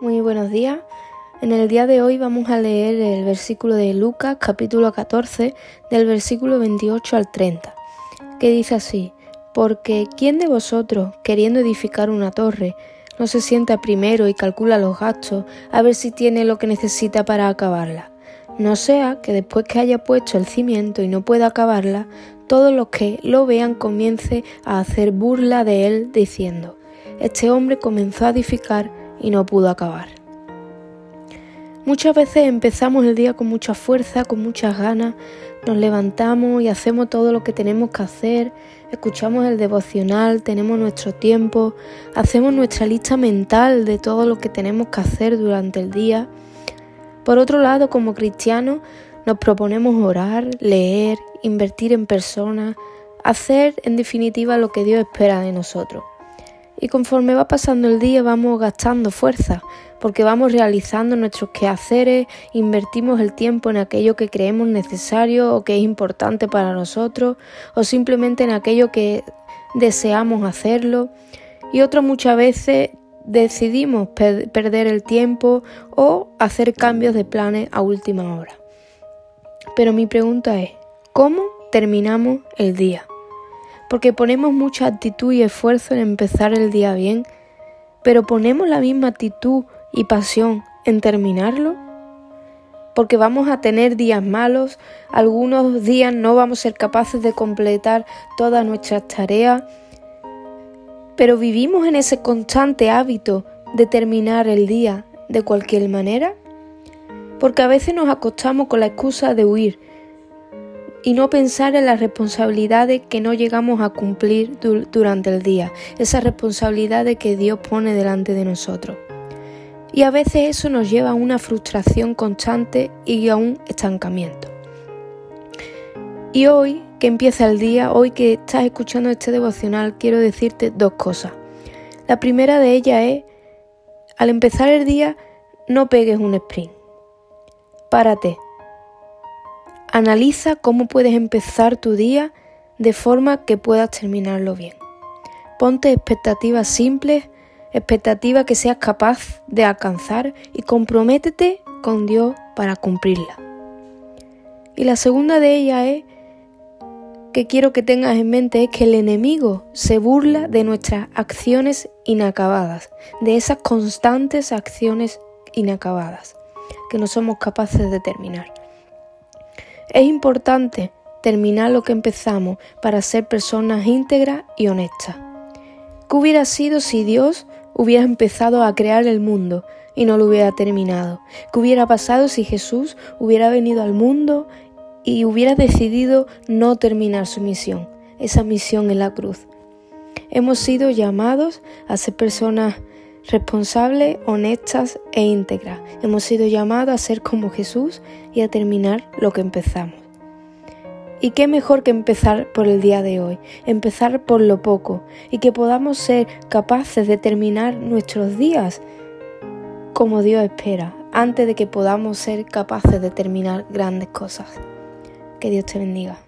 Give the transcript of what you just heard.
Muy buenos días. En el día de hoy vamos a leer el versículo de Lucas capítulo 14 del versículo 28 al 30, que dice así, porque ¿quién de vosotros, queriendo edificar una torre, no se sienta primero y calcula los gastos a ver si tiene lo que necesita para acabarla? No sea que después que haya puesto el cimiento y no pueda acabarla, todos los que lo vean comience a hacer burla de él diciendo, este hombre comenzó a edificar y no pudo acabar. Muchas veces empezamos el día con mucha fuerza, con muchas ganas, nos levantamos y hacemos todo lo que tenemos que hacer, escuchamos el devocional, tenemos nuestro tiempo, hacemos nuestra lista mental de todo lo que tenemos que hacer durante el día. Por otro lado, como cristianos, nos proponemos orar, leer, invertir en personas, hacer en definitiva lo que Dios espera de nosotros. Y conforme va pasando el día vamos gastando fuerza, porque vamos realizando nuestros quehaceres, invertimos el tiempo en aquello que creemos necesario o que es importante para nosotros, o simplemente en aquello que deseamos hacerlo. Y otras muchas veces decidimos perder el tiempo o hacer cambios de planes a última hora. Pero mi pregunta es, ¿cómo terminamos el día? Porque ponemos mucha actitud y esfuerzo en empezar el día bien, pero ponemos la misma actitud y pasión en terminarlo. Porque vamos a tener días malos, algunos días no vamos a ser capaces de completar todas nuestras tareas, pero vivimos en ese constante hábito de terminar el día de cualquier manera. Porque a veces nos acostamos con la excusa de huir, y no pensar en las responsabilidades que no llegamos a cumplir durante el día, esas responsabilidades que Dios pone delante de nosotros. Y a veces eso nos lleva a una frustración constante y a un estancamiento. Y hoy que empieza el día, hoy que estás escuchando este devocional, quiero decirte dos cosas. La primera de ellas es, al empezar el día, no pegues un sprint. Párate, Analiza cómo puedes empezar tu día de forma que puedas terminarlo bien. Ponte expectativas simples, expectativas que seas capaz de alcanzar y comprométete con Dios para cumplirla. Y la segunda de ellas es que quiero que tengas en mente es que el enemigo se burla de nuestras acciones inacabadas, de esas constantes acciones inacabadas que no somos capaces de terminar. Es importante terminar lo que empezamos para ser personas íntegras y honestas. ¿Qué hubiera sido si Dios hubiera empezado a crear el mundo y no lo hubiera terminado? ¿Qué hubiera pasado si Jesús hubiera venido al mundo y hubiera decidido no terminar su misión, esa misión en la cruz? Hemos sido llamados a ser personas responsables, honestas e íntegras. Hemos sido llamados a ser como Jesús y a terminar lo que empezamos. Y qué mejor que empezar por el día de hoy, empezar por lo poco y que podamos ser capaces de terminar nuestros días como Dios espera, antes de que podamos ser capaces de terminar grandes cosas. Que Dios te bendiga.